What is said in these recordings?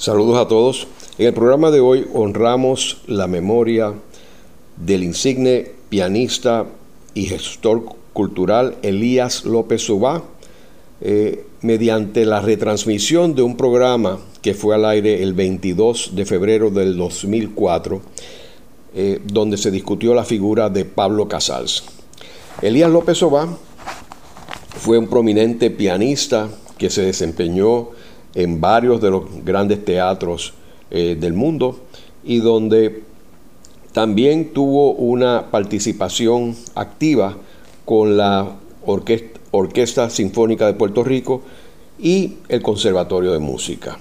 Saludos a todos. En el programa de hoy honramos la memoria del insigne pianista y gestor cultural Elías López Subá eh, mediante la retransmisión de un programa que fue al aire el 22 de febrero del 2004, eh, donde se discutió la figura de Pablo Casals. Elías López Sobá fue un prominente pianista que se desempeñó en varios de los grandes teatros eh, del mundo y donde también tuvo una participación activa con la Orquesta, Sinfónica de Puerto Rico y el Conservatorio de Música.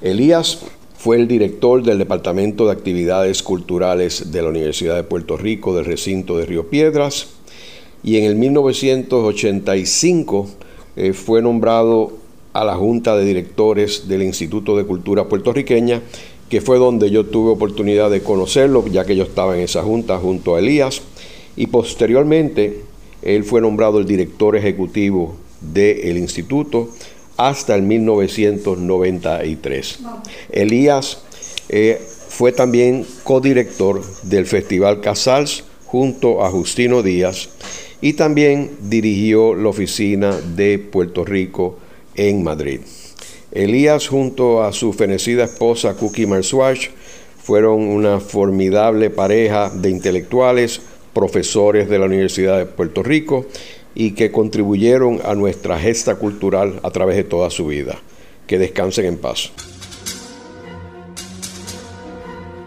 Elías fue el director del Departamento de Actividades Culturales de la Universidad de Puerto Rico del recinto de Río Piedras y en el 1985 eh, fue nombrado a la Junta de Directores del Instituto de Cultura Puertorriqueña, que fue donde yo tuve oportunidad de conocerlo, ya que yo estaba en esa junta junto a Elías, y posteriormente él fue nombrado el director ejecutivo del instituto hasta el 1993. Elías eh, fue también codirector del Festival Casals junto a Justino Díaz y también dirigió la oficina de Puerto Rico en Madrid. Elías junto a su fenecida esposa Cookie Marswatch fueron una formidable pareja de intelectuales, profesores de la Universidad de Puerto Rico y que contribuyeron a nuestra gesta cultural a través de toda su vida. Que descansen en paz.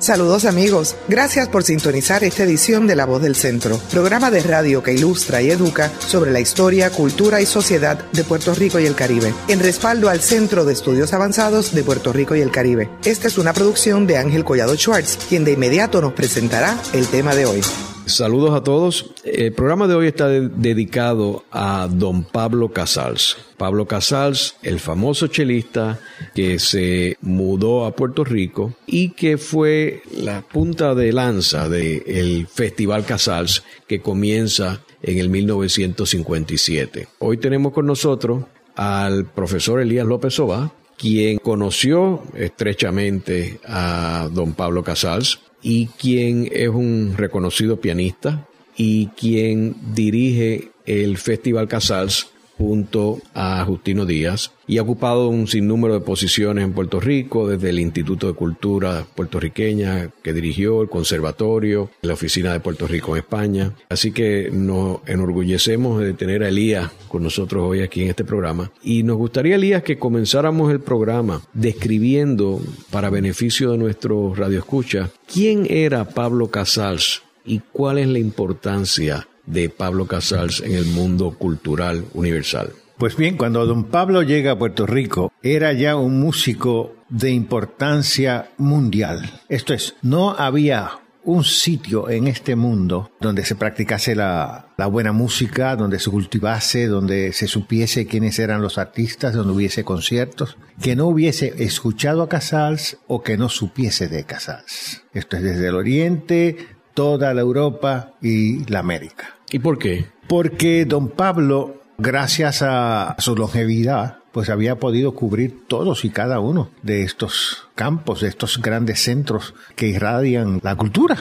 Saludos amigos, gracias por sintonizar esta edición de La Voz del Centro, programa de radio que ilustra y educa sobre la historia, cultura y sociedad de Puerto Rico y el Caribe, en respaldo al Centro de Estudios Avanzados de Puerto Rico y el Caribe. Esta es una producción de Ángel Collado Schwartz, quien de inmediato nos presentará el tema de hoy. Saludos a todos. El programa de hoy está dedicado a don Pablo Casals. Pablo Casals, el famoso chelista que se mudó a Puerto Rico y que fue la punta de lanza del Festival Casals que comienza en el 1957. Hoy tenemos con nosotros al profesor Elías López Soba, quien conoció estrechamente a don Pablo Casals y quien es un reconocido pianista y quien dirige el Festival Casals junto a Justino Díaz y ha ocupado un sinnúmero de posiciones en Puerto Rico, desde el Instituto de Cultura puertorriqueña que dirigió, el Conservatorio, la Oficina de Puerto Rico en España. Así que nos enorgullecemos de tener a Elías con nosotros hoy aquí en este programa. Y nos gustaría, Elías, que comenzáramos el programa describiendo, para beneficio de nuestros radioescuchas, quién era Pablo Casals y cuál es la importancia de Pablo Casals en el mundo cultural universal? Pues bien, cuando don Pablo llega a Puerto Rico, era ya un músico de importancia mundial. Esto es, no había un sitio en este mundo donde se practicase la, buena música, donde se cultivase, donde se supiese quiénes eran los artistas, donde hubiese conciertos, que no hubiese escuchado a Casals o que no supiese de Casals. Esto es desde el Oriente, toda la Europa y la América. ¿Y por qué? Porque don Pablo, gracias a su longevidad, pues había podido cubrir todos y cada uno de estos campos, de estos grandes centros que irradian la cultura,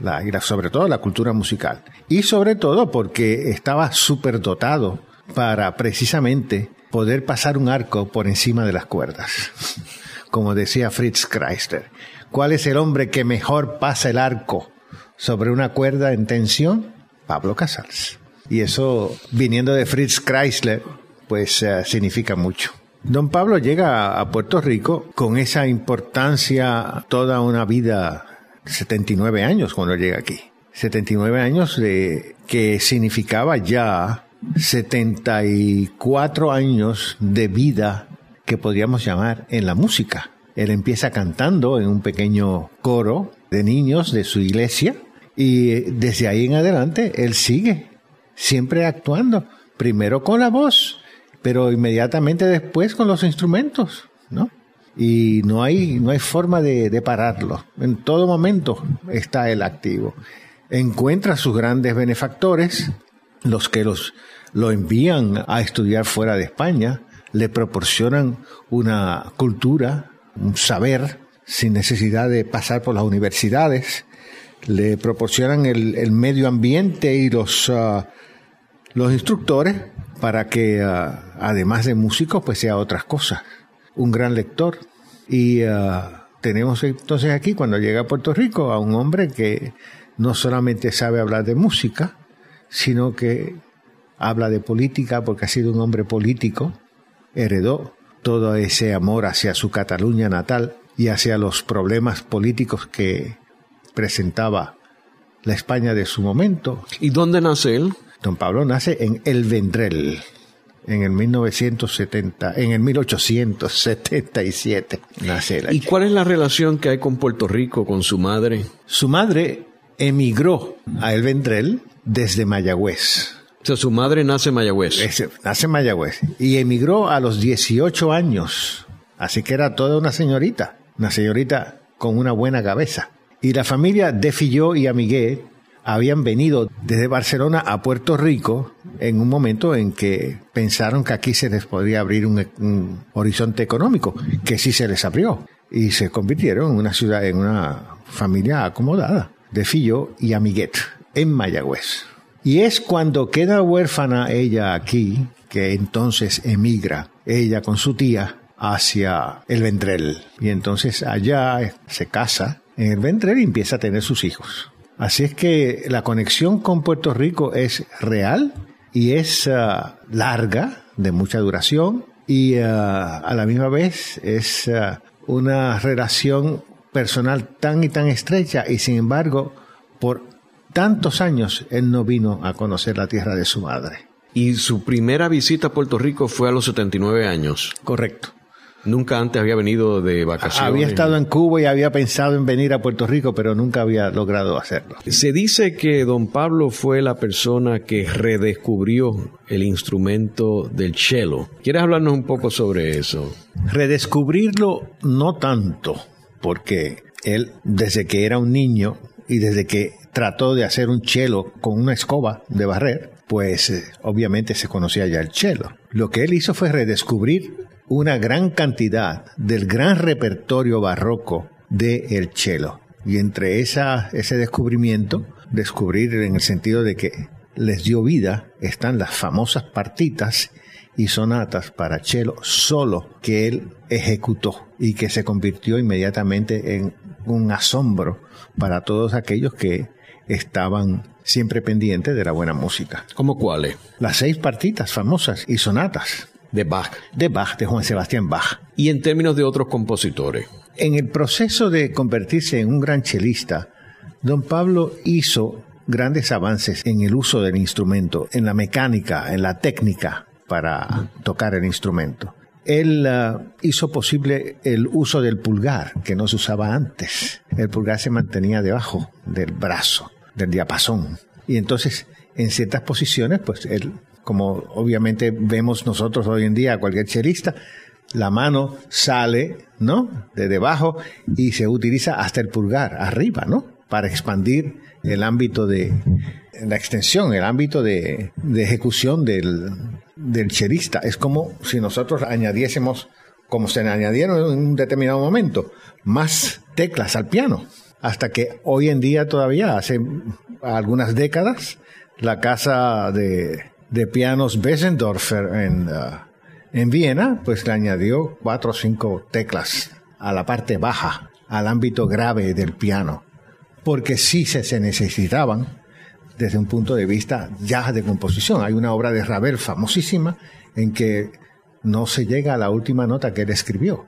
la, sobre todo la cultura musical. Y sobre todo porque estaba súper dotado para precisamente poder pasar un arco por encima de las cuerdas. Como decía Fritz Kreisler, ¿cuál es el hombre que mejor pasa el arco sobre una cuerda en tensión? Pablo Casals. Y eso, viniendo de Fritz Chrysler, pues eh, significa mucho. Don Pablo llega a Puerto Rico con esa importancia toda una vida, 79 años cuando llega aquí. 79 años de, que significaba ya 74 años de vida que podríamos llamar en la música. Él empieza cantando en un pequeño coro de niños de su iglesia y desde ahí en adelante él sigue, siempre actuando, primero con la voz, pero inmediatamente después con los instrumentos, ¿no? Y no hay, no hay forma de, pararlo. En todo momento está él activo. Encuentra sus grandes benefactores, los que los, lo envían a estudiar fuera de España, le proporcionan una cultura, un saber sin necesidad de pasar por las universidades, le proporcionan el, medio ambiente y los, ah, los instructores para que, ah, además de músico, pues sea otras cosas. Un gran lector. Y ah, tenemos entonces aquí, cuando llega a Puerto Rico, a un hombre que no solamente sabe hablar de música, sino que habla de política porque ha sido un hombre político, heredó todo ese amor hacia su Cataluña natal y hacia los problemas políticos que presentaba la España de su momento. ¿Y dónde nace él? Don Pablo nace en El Vendrell, en el 1970, en el 1877 nace él. ¿Y cuál es la relación que hay con Puerto Rico, con su madre? Su madre emigró a El Vendrell desde Mayagüez. O sea, su madre nace en Mayagüez. nace en Mayagüez. Y emigró a los 18 años. Así que era toda una señorita. Una señorita con una buena cabeza. Y la familia de Filló y Amiguet habían venido desde Barcelona a Puerto Rico en un momento en que pensaron que aquí se les podría abrir un, horizonte económico, que sí se les abrió. Y se convirtieron en una ciudad, en una familia acomodada de Filló y Amiguet en Mayagüez. Y es cuando queda huérfana ella aquí, que entonces emigra, ella con su tía, hacia el Vendrell. Y entonces allá se casa en el Vendrell y empieza a tener sus hijos. Así es que la conexión con Puerto Rico es real y es ah, larga, de mucha duración, y ah, a la misma vez es ah, una relación personal tan y tan estrecha y sin embargo por tantos años él no vino a conocer la tierra de su madre. Y su primera visita a Puerto Rico fue a los 79 años. Correcto. Nunca antes había venido de vacaciones. Había estado en Cuba y había pensado en venir a Puerto Rico, pero nunca había logrado hacerlo. Se dice que don Pablo fue la persona que redescubrió el instrumento del cello. ¿Quieres hablarnos un poco sobre eso? Redescubrirlo no tanto, porque él desde que era un niño y desde que trató de hacer un chelo con una escoba de barrer, pues eh, obviamente se conocía ya el chelo. Lo que él hizo fue redescubrir una gran cantidad del gran repertorio barroco del el chelo. Y entre esa, ese descubrimiento, descubrir en el sentido de que les dio vida, están las famosas partitas y sonatas para cello solo que él ejecutó y que se convirtió inmediatamente en un asombro para todos aquellos que estaban siempre pendientes de la buena música. ¿Cómo cuáles? Las seis partitas famosas y sonatas. De Bach. De Bach, de Juan Sebastián Bach. Y en términos de otros compositores. En el proceso de convertirse en un gran chelista, don Pablo hizo grandes avances en el uso del instrumento, en la mecánica, en la técnica para tocar el instrumento. Él ah, hizo posible el uso del pulgar, que no se usaba antes. El pulgar se mantenía debajo del brazo, del diapasón. Y entonces, en ciertas posiciones, pues él, como obviamente vemos nosotros hoy en día, cualquier chelista, la mano sale, ¿no? De debajo y se utiliza hasta el pulgar, arriba, ¿no? Para expandir el ámbito de, la extensión, el ámbito de, ejecución del, del chelista. Es como si nosotros añadiésemos, como se añadieron en un determinado momento, más teclas al piano. Hasta que hoy en día todavía, hace algunas décadas, la casa de, de pianos Bessendorfer en, uh, en Viena, pues le añadió cuatro o cinco teclas a la parte baja, al ámbito grave del piano, porque sí se, se necesitaban desde un punto de vista ya de composición. Hay una obra de Ravel famosísima en que no se llega a la última nota que él escribió.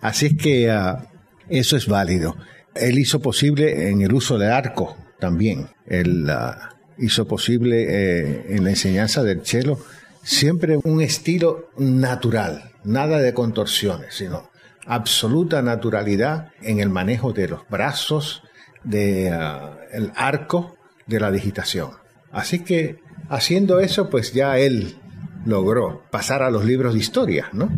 Así es que ah, eso es válido. Él hizo posible en el uso del arco también. Él ah, hizo posible eh, en la enseñanza del cello siempre un estilo natural, nada de contorsiones, sino absoluta naturalidad en el manejo de los brazos, de ah, el arco de la digitación. Así que haciendo eso, pues ya él logró pasar a los libros de historia, ¿no?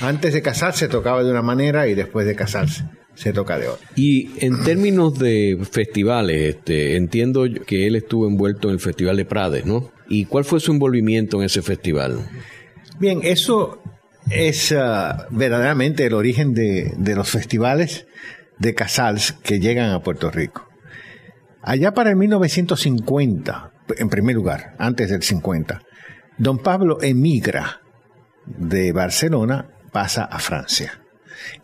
Antes de casarse tocaba de una manera y después de casarse se toca de otra. Y en términos de festivales, este, entiendo que él estuvo envuelto en el Festival de Prades, ¿no? ¿Y cuál fue su envolvimiento en ese festival? Bien, eso es ah, verdaderamente el origen de, de los festivales de Casals que llegan a Puerto Rico. Allá para el 1950, en primer lugar, antes del 50, don Pablo emigra de Barcelona, pasa a Francia.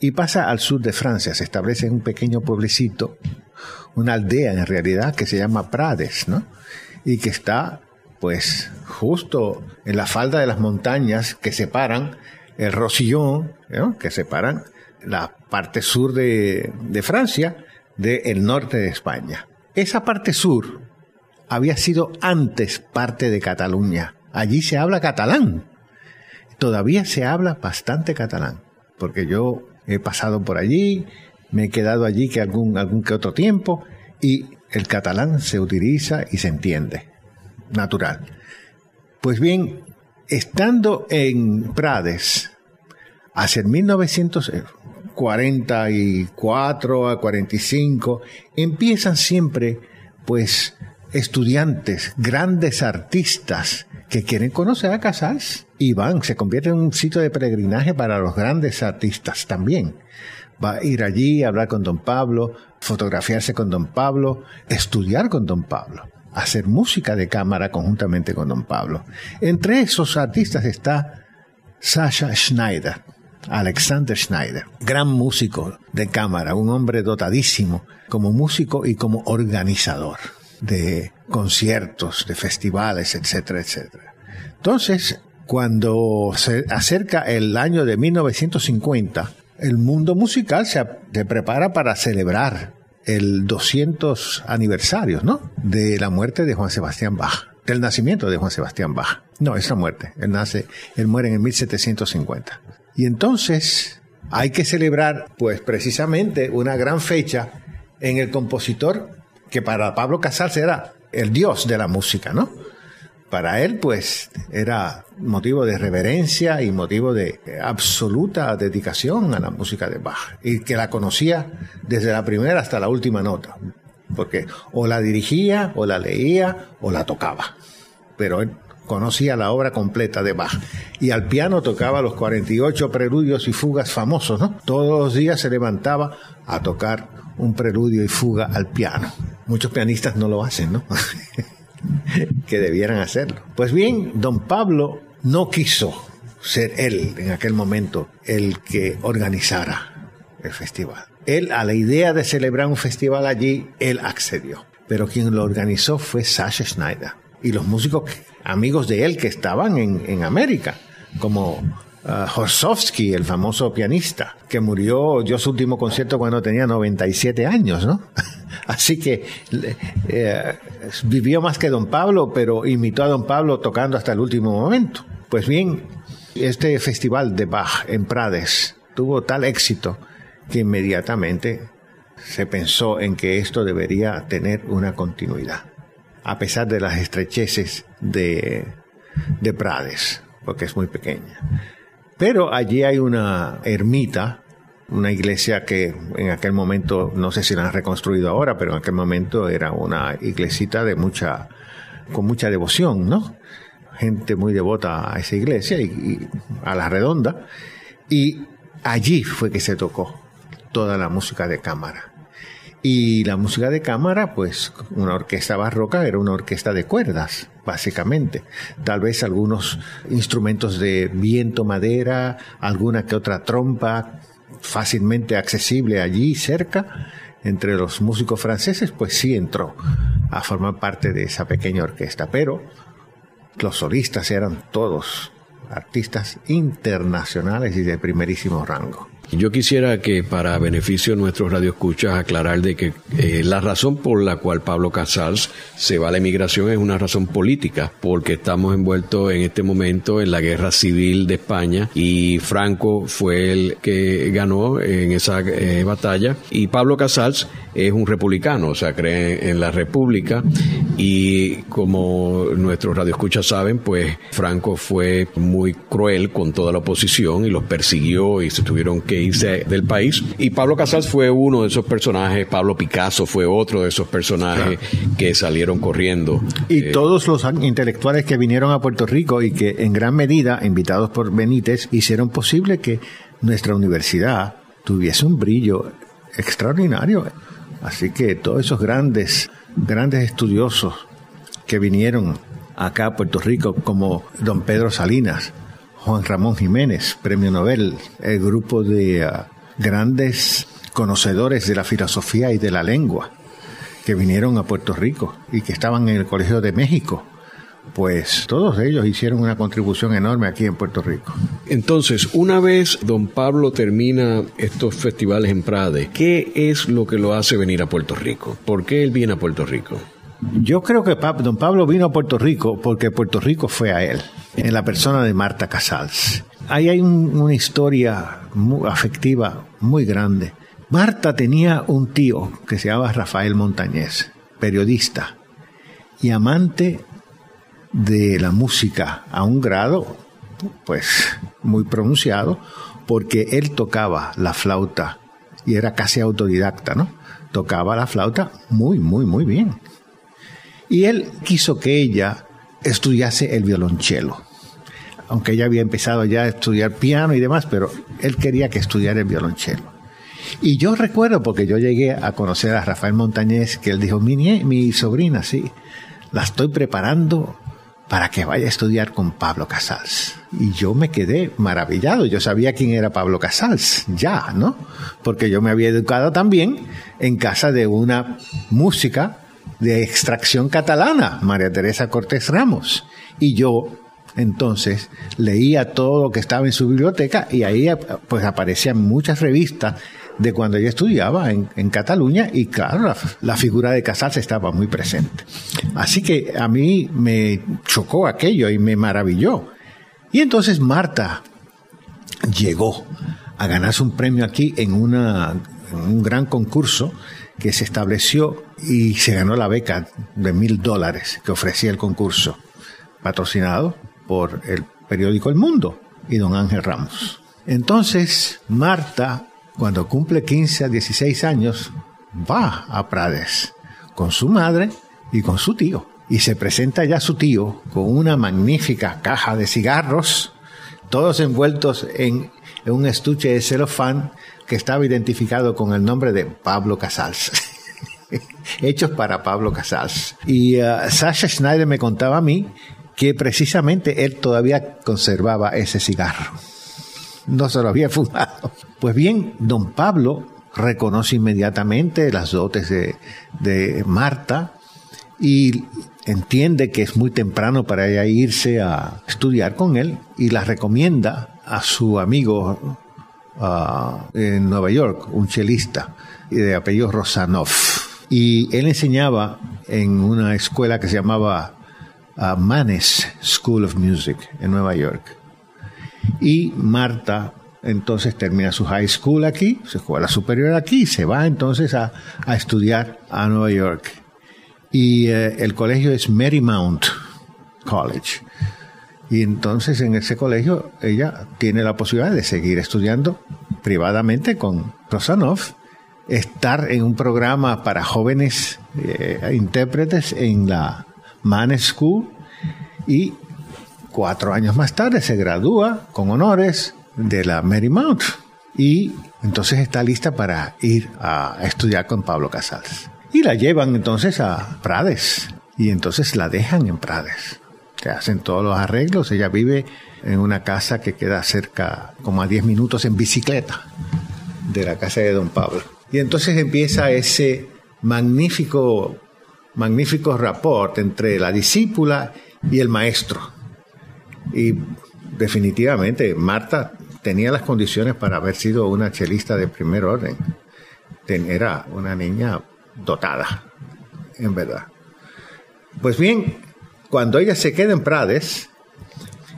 Y pasa al sur de Francia, se establece en un pequeño pueblecito, una aldea en realidad que se llama Prades, ¿no? Y que está, pues, justo en la falda de las montañas que separan el Rosillón, que separan la parte sur de, de Francia del norte de España. Esa parte sur había sido antes parte de Cataluña. Allí se habla catalán. Todavía se habla bastante catalán, porque yo he pasado por allí, me he quedado allí que algún, algún que otro tiempo y el catalán se utiliza y se entiende. Natural. Pues bien, estando en Prades, hacia el 1944 a 45, empiezan siempre, pues, estudiantes, grandes artistas que quieren conocer a Casals y van, se convierte en un sitio de peregrinaje para los grandes artistas también. Va a ir allí, a hablar con don Pablo, fotografiarse con don Pablo, estudiar con don Pablo, hacer música de cámara conjuntamente con don Pablo. Entre esos artistas está Sasha Schneider, Alexander Schneider, gran músico de cámara, un hombre dotadísimo como músico y como organizador de conciertos, de festivales, etcétera, etcétera. Entonces, cuando se acerca el año de 1950, el mundo musical se, prepara para celebrar el 200 aniversario, ¿no? De la muerte de Juan Sebastián Bach, del nacimiento de Juan Sebastián Bach. No, esa muerte. Él nace, él muere en el 1750. Y entonces hay que celebrar, pues precisamente, una gran fecha en el compositor que para Pablo Casals era el dios de la música, ¿no? Para él, pues, era motivo de reverencia y motivo de absoluta dedicación a la música de Bach. Y que la conocía desde la primera hasta la última nota. Porque o la dirigía, o la leía, o la tocaba. Pero él conocía la obra completa de Bach. Y al piano tocaba los 48 preludios y fugas famosos, ¿no? Todos los días se levantaba a tocar un preludio y fuga al piano. Muchos pianistas no lo hacen, ¿no? que debieran hacerlo. Pues bien, don Pablo no quiso ser él en aquel momento el que organizara el festival. Él a la idea de celebrar un festival allí, él accedió. Pero quien lo organizó fue Sasha Schneider y los músicos amigos de él que estaban en, en América, como uh, el famoso pianista, que murió, dio su último concierto cuando tenía 97 años, ¿no? Así que eh, vivió más que don Pablo, pero imitó a don Pablo tocando hasta el último momento. Pues bien, este festival de Bach en Prades tuvo tal éxito que inmediatamente se pensó en que esto debería tener una continuidad, a pesar de las estrecheces de, de Prades, porque es muy pequeña. Pero allí hay una ermita, una iglesia que en aquel momento, no sé si la han reconstruido ahora, pero en aquel momento era una iglesita de mucha, con mucha devoción, ¿no? Gente muy devota a esa iglesia y, a la redonda. Y allí fue que se tocó toda la música de cámara. Y la música de cámara, pues una orquesta barroca era una orquesta de cuerdas, básicamente. Tal vez algunos instrumentos de viento, madera, alguna que otra trompa fácilmente accesible allí cerca. Entre los músicos franceses, pues sí entró a formar parte de esa pequeña orquesta. Pero los solistas eran todos artistas internacionales y de primerísimo rango. Yo quisiera que para beneficio de nuestros radioescuchas aclarar de que eh, la razón por la cual Pablo Casals se va a la emigración es una razón política, porque estamos envueltos en este momento en la guerra civil de España y Franco fue el que ganó en esa eh, batalla. Y Pablo Casals es un republicano, o sea, cree en la república. Y como nuestros radioescuchas saben, pues Franco fue muy cruel con toda la oposición y los persiguió y se tuvieron que que irse del país. Y Pablo Casals fue uno de esos personajes, Pablo Picasso fue otro de esos personajes que salieron corriendo. Y eh, todos los intelectuales que vinieron a Puerto Rico y que en gran medida, invitados por Benítez, hicieron posible que nuestra universidad tuviese un brillo extraordinario. Así que todos esos grandes, grandes estudiosos que vinieron acá a Puerto Rico, como don Pedro Salinas, Juan Ramón Jiménez, premio Nobel, el grupo de ah, grandes conocedores de la filosofía y de la lengua que vinieron a Puerto Rico y que estaban en el Colegio de México pues todos ellos hicieron una contribución enorme aquí en Puerto Rico. Entonces, una vez don Pablo termina estos festivales en Prade, ¿qué es lo que lo hace venir a Puerto Rico? ¿Por qué él viene a Puerto Rico? Yo creo que don Pablo vino a Puerto Rico porque Puerto Rico fue a él, en la persona de Marta Casals. Ahí hay una historia afectiva muy grande. Marta tenía un tío que se llamaba Rafael Montañez, periodista y amante de la música a un grado, pues, muy pronunciado, porque él tocaba la flauta y era casi autodidacta, ¿no? Tocaba la flauta muy, muy, muy bien. Y él quiso que ella estudiase el violonchelo. Aunque ella había empezado ya a estudiar piano y demás, pero él quería que estudiara el violonchelo. Y yo recuerdo, porque yo llegué a conocer a Rafael Montañez, que él dijo, mi, mi sobrina, sí, la estoy preparando para que vaya a estudiar con Pablo Casals. Y yo me quedé maravillado. Yo sabía quién era Pablo Casals, ya, ¿no? Porque yo me había educado también en casa de una música de extracción catalana, María Teresa Cortés Ramos. Y yo entonces leía todo lo que estaba en su biblioteca y ahí pues aparecían muchas revistas de cuando ella estudiaba en, Cataluña y claro, la, figura de Casals estaba muy presente. Así que a mí me chocó aquello y me maravilló. Y entonces Marta llegó a ganarse un premio aquí en, un gran concurso que se estableció y se ganó la beca de mil dólares que ofrecía el concurso, patrocinado por el periódico El Mundo y don Ángel Ramos. Entonces, Marta cuando cumple 15 a 16 años, va a Prades con su madre y con su tío. Y se presenta ya su tío con una magnífica caja de cigarros, todos envueltos en, un estuche de celofán que estaba identificado con el nombre de Pablo Casals. Hechos para Pablo Casals. Y uh, Sasha Schneider me contaba a mí que precisamente él todavía conservaba ese cigarro no se lo había fumado. Pues bien, don Pablo reconoce inmediatamente las dotes de, Marta y entiende que es muy temprano para ella irse a estudiar con él y la recomienda a su amigo ah, en Nueva York, un chelista de apellido Rosanov. Y él enseñaba en una escuela que se llamaba uh, Manes School of Music en Nueva York. Y Marta entonces termina su high school aquí, su escuela superior aquí, y se va entonces a, estudiar a Nueva York. Y eh, el colegio es Marymount College. Y entonces en ese colegio ella tiene la posibilidad de seguir estudiando privadamente con Rosanov, estar en un programa para jóvenes eh, intérpretes en la Mann School y Cuatro años más tarde se gradúa con honores de la Marymount y entonces está lista para ir a estudiar con Pablo Casals. Y la llevan entonces a Prades y entonces la dejan en Prades. Se hacen todos los arreglos, ella vive en una casa que queda cerca, como a 10 minutos en bicicleta de la casa de don Pablo. Y entonces empieza ese magnífico, magnífico rapport entre la discípula y el maestro. Y definitivamente Marta tenía las condiciones para haber sido una chelista de primer orden. Era una niña dotada, en verdad. Pues bien, cuando ella se queda en Prades,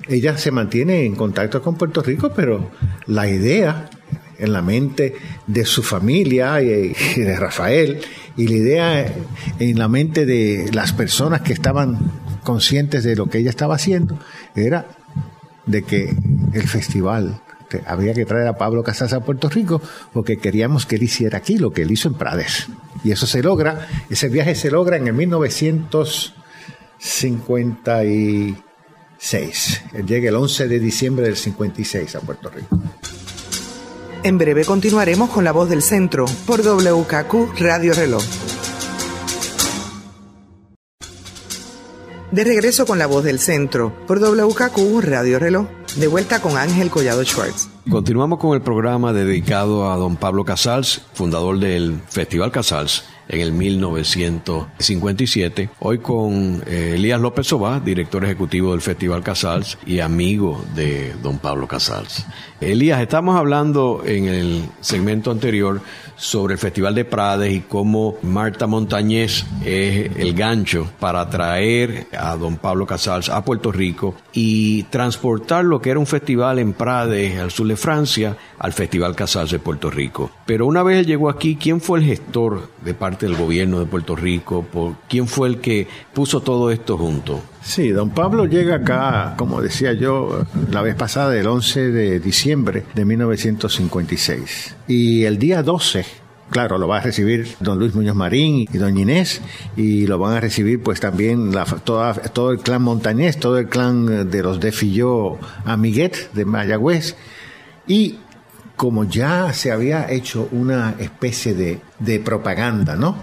ella se mantiene en contacto con Puerto Rico, pero la idea en la mente de su familia y de Rafael y la idea en la mente de las personas que estaban conscientes de lo que ella estaba haciendo era de que el festival había que traer a Pablo Casals a Puerto Rico porque queríamos que él hiciera aquí lo que él hizo en Prades. Y eso se logra, ese viaje se logra en el 1956. Él llega el 11 de diciembre del 56 a Puerto Rico. En breve continuaremos con La Voz del Centro por WKQ Radio Reloj. De regreso con La Voz del Centro por WKQ Radio Reloj. De vuelta con Ángel Collado Schwartz. Continuamos con el programa dedicado a don Pablo Casals, fundador del Festival Casals en el 1957. Hoy con eh, Elías López Sobá, director ejecutivo del Festival Casals y amigo de don Pablo Casals. Elías, estamos hablando en el segmento anterior sobre el Festival de Prades y cómo Marta Montañez es el gancho para traer a don Pablo Casals a Puerto Rico y transportar lo que era un festival en Prades, al sur de Francia, al Festival Casals de Puerto Rico. Pero una vez llegó aquí, ¿quién fue el gestor de parte del gobierno de Puerto Rico? ¿Quién fue el que puso todo esto junto? Sí, don Pablo llega acá, como decía yo la vez pasada, el 11 de diciembre de 1956. Y el día 12 Claro, lo va a recibir don Luis Muñoz Marín y doña Inés, y lo van a recibir pues también la, todo el clan montañés, todo el clan de los de Filló Amiguet de Mayagüez. Y como ya se había hecho una especie de, propaganda, ¿no?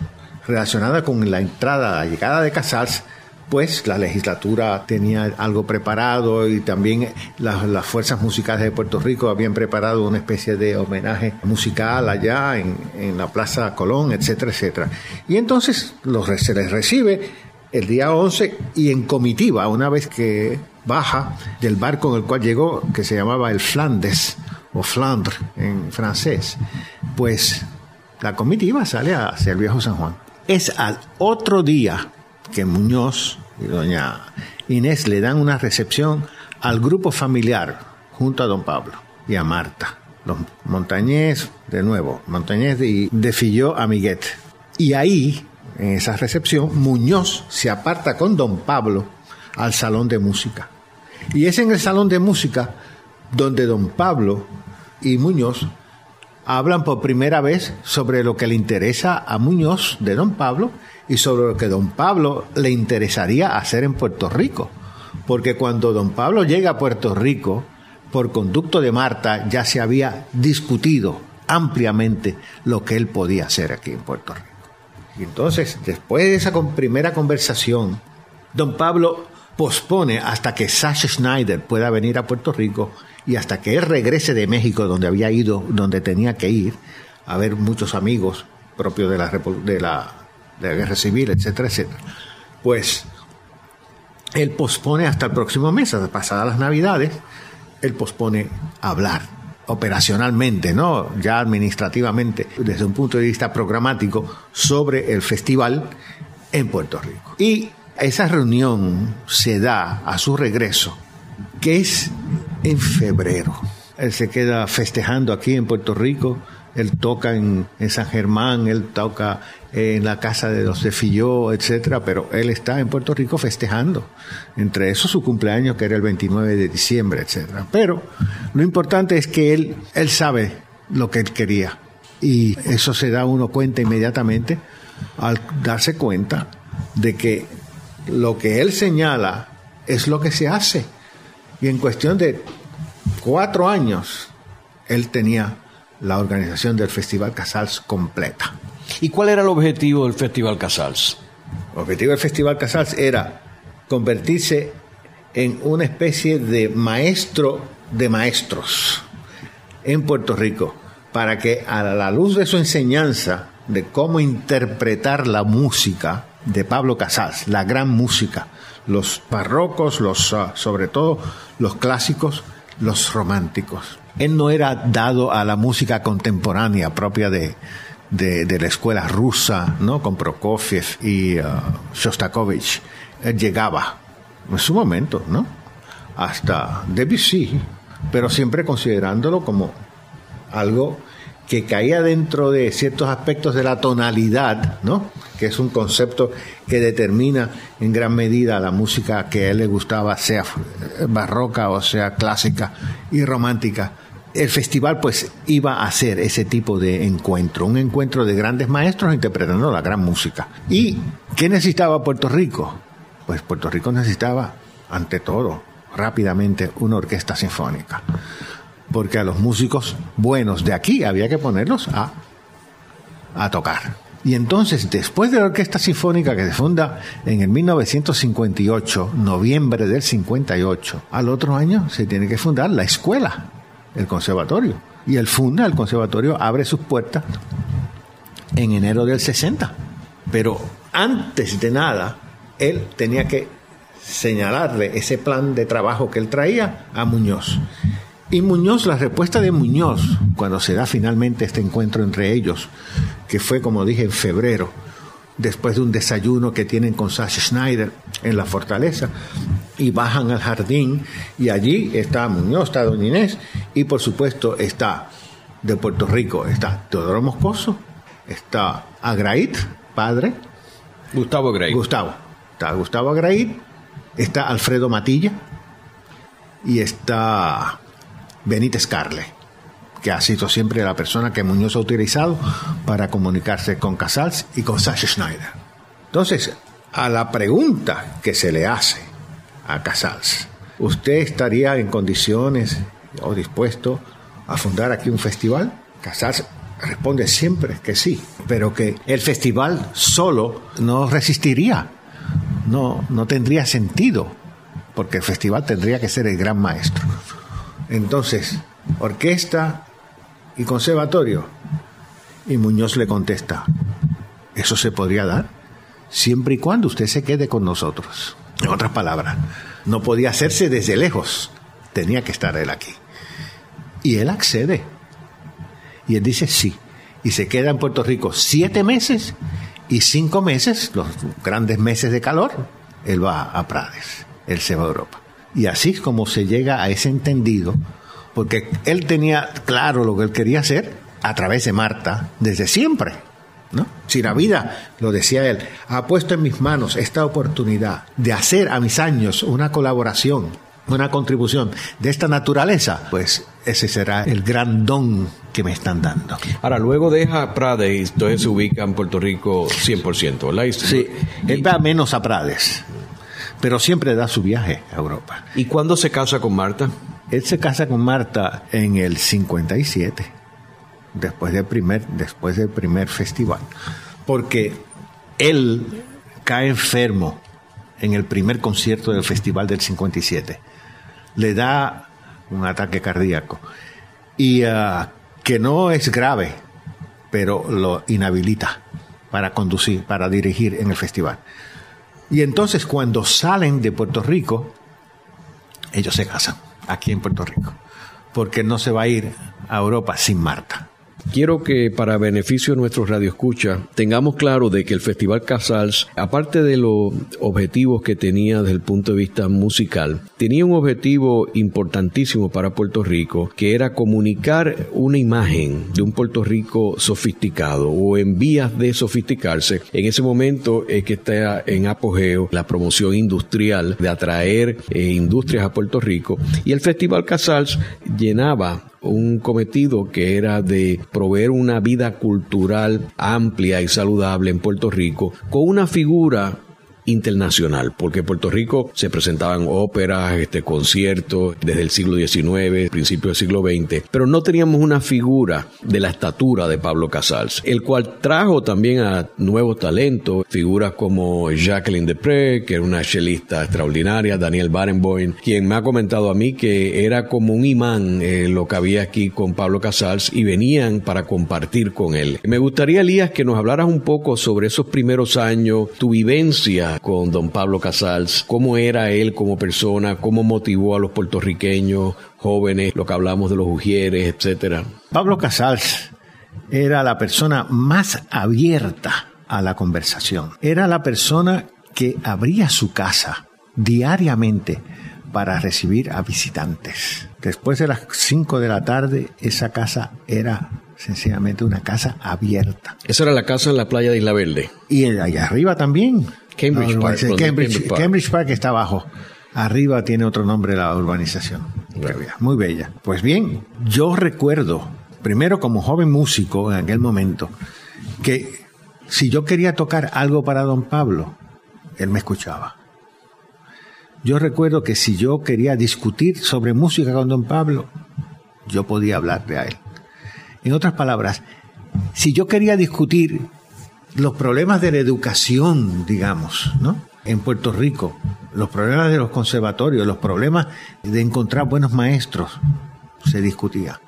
Relacionada con la entrada, la llegada de Casals, pues la legislatura tenía algo preparado y también las, fuerzas musicales de Puerto Rico habían preparado una especie de homenaje musical allá en, la Plaza Colón, etcétera, etcétera. Y entonces los, se les recibe el día 11 y en comitiva, una vez que baja del barco en el cual llegó, que se llamaba el Flandes o Flandre en francés, pues la comitiva sale hacia el viejo San Juan. Es al otro día que Muñoz y doña Inés le dan una recepción al grupo familiar junto a don Pablo y a Marta. Los Montañés, de nuevo, Montañés de, de Filló a Miguet. Y ahí, en esa recepción, Muñoz se aparta con don Pablo al salón de música. Y es en el salón de música donde don Pablo y Muñoz hablan por primera vez sobre lo que le interesa a Muñoz de don Pablo y sobre lo que don Pablo le interesaría hacer en Puerto Rico. Porque cuando don Pablo llega a Puerto Rico, por conducto de Marta, ya se había discutido ampliamente lo que él podía hacer aquí en Puerto Rico. Y entonces, después de esa primera conversación, don Pablo pospone hasta que Sasha Schneider pueda venir a Puerto Rico y hasta que él regrese de México, donde había ido, donde tenía que ir, a ver muchos amigos propios de la, de de la guerra civil, etcétera, etcétera. Pues él pospone hasta el próximo mes, pasadas las navidades, él pospone hablar operacionalmente, ¿no? ya administrativamente, desde un punto de vista programático, sobre el festival en Puerto Rico. Y esa reunión se da a su regreso, que es en febrero. Él se queda festejando aquí en Puerto Rico, él toca en, San Germán, él toca en la casa de los de Filló, etcétera, pero él está en Puerto Rico festejando. Entre eso su cumpleaños, que era el 29 de diciembre, etcétera. Pero lo importante es que él, él sabe lo que él quería. Y eso se da uno cuenta inmediatamente al darse cuenta de que lo que él señala es lo que se hace. Y en cuestión de cuatro años, él tenía la organización del Festival Casals completa. ¿Y cuál era el objetivo del Festival Casals? El objetivo del Festival Casals era convertirse en una especie de maestro de maestros en Puerto Rico, para que a la luz de su enseñanza de cómo interpretar la música de Pablo Casals, la gran música, los barrocos, los, ah, sobre todo los clásicos, los románticos. Él no era dado a la música contemporánea propia de, de, la escuela rusa, ¿no? Con Prokofiev y ah, Shostakovich. Él llegaba en su momento, ¿no? Hasta Debussy, pero siempre considerándolo como algo que caía dentro de ciertos aspectos de la tonalidad, ¿no? que es un concepto que determina en gran medida la música que a él le gustaba, sea barroca o sea clásica y romántica, el festival pues iba a ser ese tipo de encuentro, un encuentro de grandes maestros interpretando la gran música. ¿Y qué necesitaba Puerto Rico? Pues Puerto Rico necesitaba, ante todo, rápidamente una orquesta sinfónica. Porque a los músicos buenos de aquí había que ponerlos a, tocar. Y entonces, después de la Orquesta Sinfónica que se funda en el 1958, noviembre del 58, al otro año se tiene que fundar la escuela, el conservatorio. Y él funda, el conservatorio abre sus puertas en enero del 60. Pero antes de nada, él tenía que señalarle ese plan de trabajo que él traía a Muñoz. Y Muñoz, la respuesta de Muñoz, cuando se da finalmente este encuentro entre ellos, que fue, como dije, en febrero, después de un desayuno que tienen con Sasha Schneider en la fortaleza, y bajan al jardín, y allí está Muñoz, está Doña Inés, y por supuesto está de Puerto Rico, está Teodoro Moscoso, está Agraid, padre. Gustavo Agraid. Gustavo. Está Gustavo Agraid, está Alfredo Matilla, y está Benítez Carle, que ha sido siempre la persona que Muñoz ha utilizado para comunicarse con Casals y con Sasha Schneider. Entonces, a la pregunta que se le hace a Casals, ¿usted estaría en condiciones o dispuesto a fundar aquí un festival? Casals responde siempre que sí, pero que el festival solo no resistiría, no, no tendría sentido, porque el festival tendría que ser el gran maestro. Entonces, orquesta y conservatorio. Y Muñoz le contesta, eso se podría dar siempre y cuando usted se quede con nosotros. En otras palabras, no podía hacerse desde lejos, tenía que estar él aquí. Y él accede. Y él dice sí. Y se queda en Puerto Rico siete meses y cinco meses, los grandes meses de calor, él va a Prades, él se va a Europa. Y así es como se llega a ese entendido, porque él tenía claro lo que él quería hacer a través de Marta desde siempre. ¿no? Si la vida, lo decía él, ha puesto en mis manos esta oportunidad de hacer a mis años una colaboración, una contribución de esta naturaleza, pues ese será el gran don que me están dando. Ahora, luego deja Prades entonces se ubica en Puerto Rico 100%, ¿verdad? Sí, él va menos a Prades pero siempre da su viaje a Europa. ¿Y cuándo se casa con Marta? Él se casa con Marta en el 57, después del primer, después del primer festival, porque él cae enfermo en el primer concierto del festival del 57. Le da un ataque cardíaco y ah, que no es grave, pero lo inhabilita para conducir, para dirigir en el festival. Y entonces cuando salen de Puerto Rico, ellos se casan aquí en Puerto Rico, porque no se va a ir a Europa sin Marta. Quiero que para beneficio de nuestros radioescuchas tengamos claro de que el Festival Casals, aparte de los objetivos que tenía desde el punto de vista musical, tenía un objetivo importantísimo para Puerto Rico, que era comunicar una imagen de un Puerto Rico sofisticado o en vías de sofisticarse. En ese momento es que está en apogeo la promoción industrial de atraer eh, industrias a Puerto Rico y el Festival Casals llenaba un cometido que era de proveer una vida cultural amplia y saludable en Puerto Rico con una figura internacional, porque Puerto Rico se presentaban óperas, este, conciertos desde el siglo XIX, principio del siglo XX, pero no teníamos una figura de la estatura de Pablo Casals, el cual trajo también a nuevos talentos, figuras como Jacqueline Depré, que era una chelista extraordinaria, Daniel Barenboim, quien me ha comentado a mí que era como un imán eh, lo que había aquí con Pablo Casals y venían para compartir con él. Me gustaría, Elías, que nos hablaras un poco sobre esos primeros años, tu vivencia con don Pablo Casals, cómo era él como persona, cómo motivó a los puertorriqueños jóvenes, lo que hablamos de los ujieres, etcétera. Pablo Casals era la persona más abierta a la conversación. Era la persona que abría su casa diariamente para recibir a visitantes. Después de las 5 de la tarde, esa casa era sencillamente una casa abierta. Esa era la casa en la playa de Isla Verde. Y allá arriba también. Cambridge, Park, Cambridge, Park. Cambridge Park está abajo. Arriba tiene otro nombre la urbanización. muy bella. Pues bien, yo recuerdo, primero como joven músico en aquel momento, que si yo quería tocar algo para don Pablo, él me escuchaba. Yo recuerdo que si yo quería discutir sobre música con don Pablo, yo podía hablar de él. En otras palabras, si yo quería discutir los problemas de la educación, digamos, ¿no? En Puerto Rico, los problemas de los conservatorios, los problemas de encontrar buenos maestros, se discutía.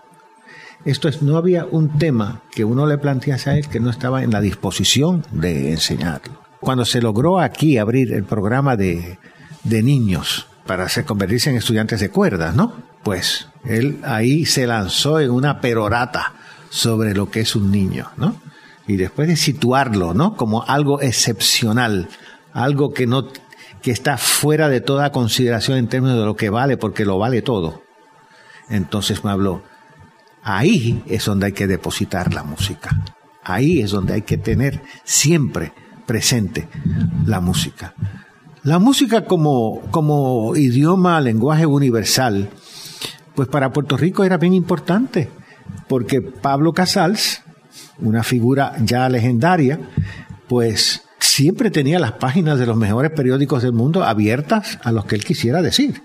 Esto es, no había un tema que uno le plantease a él que no estaba en la disposición de enseñarlo. Cuando se logró aquí abrir el programa de, de niños para hacer, convertirse en estudiantes de cuerdas, ¿no? Pues él ahí se lanzó en una perorata sobre lo que es un niño, ¿no? Y después de situarlo, ¿no? Como algo excepcional, algo que no que está fuera de toda consideración en términos de lo que vale, porque lo vale todo. Entonces me habló, ahí es donde hay que depositar la música. Ahí es donde hay que tener siempre presente la música. La música como, como idioma, lenguaje universal, pues para Puerto Rico era bien importante, porque Pablo Casals, una figura ya legendaria, pues siempre tenía las páginas de los mejores periódicos del mundo abiertas a los que él quisiera decir.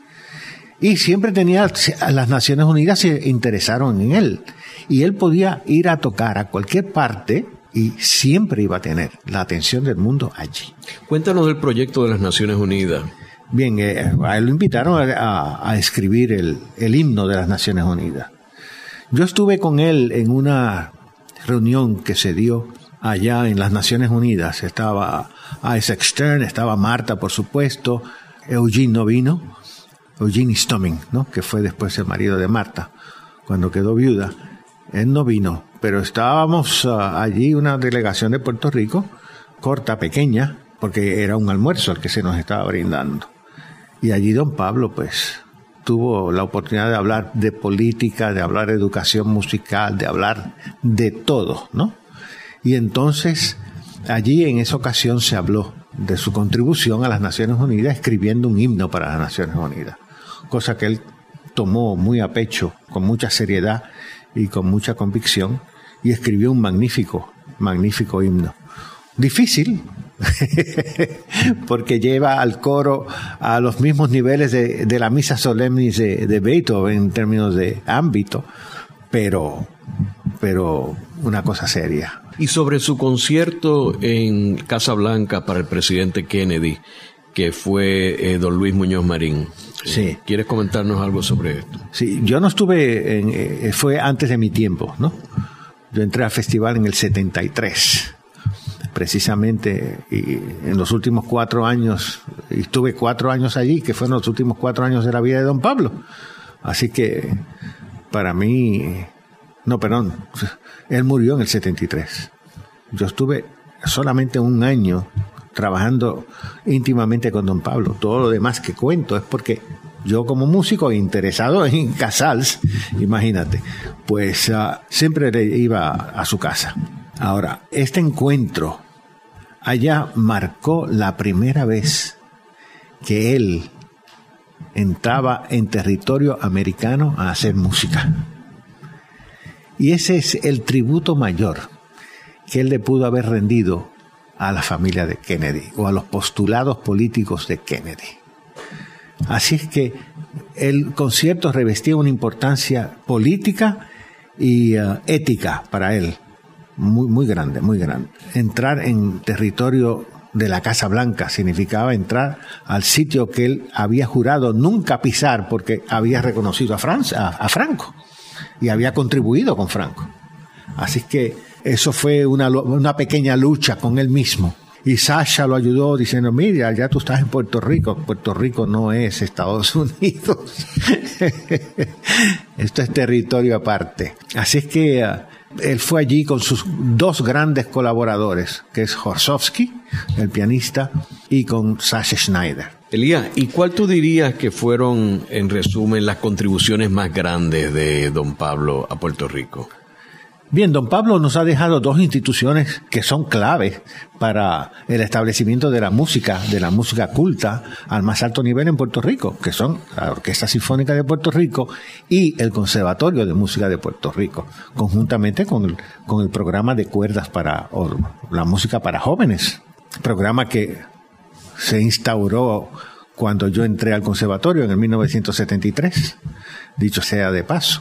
Y siempre tenía, las Naciones Unidas se interesaron en él. Y él podía ir a tocar a cualquier parte y siempre iba a tener la atención del mundo allí. Cuéntanos del proyecto de las Naciones Unidas. Bien, eh, a él lo invitaron a, escribir el, el, himno de las Naciones Unidas. Yo estuve con él en una reunión que se dio allá en las Naciones Unidas. Estaba Isaac Stern, estaba Marta, por supuesto, Eugene no vino, Eugene Stoming, ¿no? que fue después el marido de Marta, cuando quedó viuda. Él no vino, pero estábamos ah, allí una delegación de Puerto Rico, corta, pequeña, porque era un almuerzo el que se nos estaba brindando. Y allí don Pablo, pues, tuvo la oportunidad de hablar de política, de hablar de educación musical, de hablar de todo, ¿no? Y entonces, allí en esa ocasión se habló de su contribución a las Naciones Unidas escribiendo un himno para las Naciones Unidas, cosa que él tomó muy a pecho, con mucha seriedad y con mucha convicción, y escribió un magnífico, magnífico himno. Difícil, porque lleva al coro a los mismos niveles de, la misa solemnis de, de, Beethoven en términos de ámbito, pero, pero una cosa seria. Y sobre su concierto en Casa Blanca para el presidente Kennedy, que fue eh, don Luis Muñoz Marín. Sí. ¿Quieres comentarnos algo sobre esto? Sí, yo no estuve, en, eh, fue antes de mi tiempo, ¿no? Yo entré al festival en el 73, precisamente, en los últimos cuatro años, y estuve cuatro años allí, que fueron los últimos cuatro años de la vida de don Pablo. Así que, para mí, no, perdón, él murió en el 73. Yo estuve solamente un año trabajando íntimamente con don Pablo. Todo lo demás que cuento es porque yo como músico interesado en Casals, imagínate, pues ah, siempre le iba a su casa. Ahora, este encuentro allá marcó la primera vez que él entraba en territorio americano a hacer música. Y ese es el tributo mayor que él le pudo haber rendido a la familia de Kennedy o a los postulados políticos de Kennedy. Así es que el concierto revestía una importancia política y uh, ética para él, muy, muy grande, muy grande. Entrar en territorio de la Casa Blanca significaba entrar al sitio que él había jurado nunca pisar porque había reconocido a, a, Franco y había contribuido con Franco. Así que eso fue una, una pequeña lucha con él mismo y Sasha lo ayudó diciendo, mira, ya tú estás en Puerto Rico. Puerto Rico no es Estados Unidos. Esto es territorio aparte. Así es que uh, él fue allí con sus dos grandes colaboradores, que es Horsovsky, el pianista, y con Sasha Schneider. Elías, ¿y cuál tú dirías que fueron, en resumen, las contribuciones más grandes de don Pablo a Puerto Rico? Bien, don Pablo nos ha dejado dos instituciones que son claves para el establecimiento de la música, de la música culta al más alto nivel en Puerto Rico, que son la Orquesta Sinfónica de Puerto Rico y el Conservatorio de Música de Puerto Rico, conjuntamente con el, con el programa de cuerdas para la música para jóvenes, programa que se instauró cuando yo entré al conservatorio en el 1973, dicho sea de paso.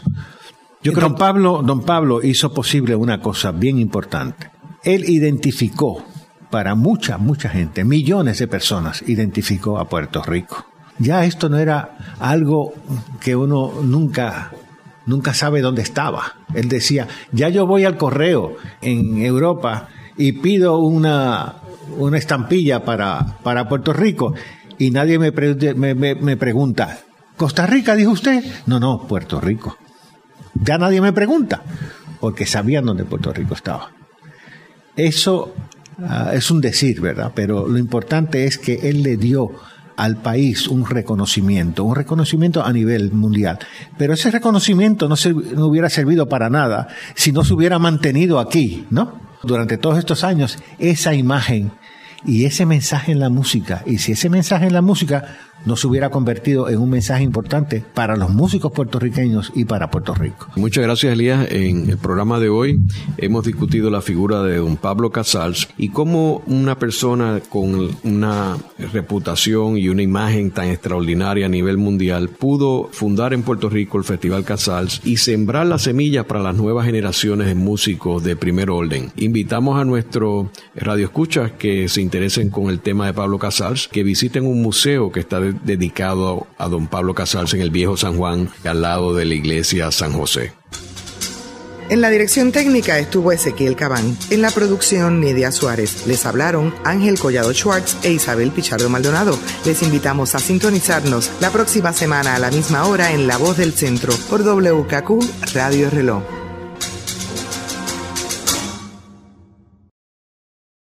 Yo creo don Pablo, don Pablo hizo posible una cosa bien importante. Él identificó para mucha, mucha gente, millones de personas, identificó a Puerto Rico. Ya esto no era algo que uno nunca, nunca sabe dónde estaba. Él decía, ya yo voy al correo en Europa y pido una, una estampilla para, para Puerto Rico y nadie me, me, me pregunta, ¿Costa Rica dijo usted? No, no, Puerto Rico. Ya nadie me pregunta, porque sabían dónde Puerto Rico estaba. Eso ah, es un decir, ¿verdad? Pero lo importante es que él le dio al país un reconocimiento, un reconocimiento a nivel mundial. Pero ese reconocimiento no, se, no hubiera servido para nada si no se hubiera mantenido aquí, ¿no? Durante todos estos años, esa imagen y ese mensaje en la música, y si ese mensaje en la música no se hubiera convertido en un mensaje importante para los músicos puertorriqueños y para Puerto Rico. Muchas gracias, Elías. En el programa de hoy hemos discutido la figura de don Pablo Casals y cómo una persona con una reputación y una imagen tan extraordinaria a nivel mundial pudo fundar en Puerto Rico el Festival Casals y sembrar las semillas para las nuevas generaciones de músicos de primer orden. Invitamos a nuestros radioescuchas que se interesen con el tema de Pablo Casals, que visiten un museo que está dedicado a don Pablo Casals en el viejo San Juan, al lado de la iglesia San José. En la dirección técnica estuvo Ezequiel Cabán. En la producción, Nidia Suárez. Les hablaron Ángel Collado Schwartz e Isabel Pichardo Maldonado. Les invitamos a sintonizarnos la próxima semana a la misma hora en La Voz del Centro por WKQ Radio Reloj.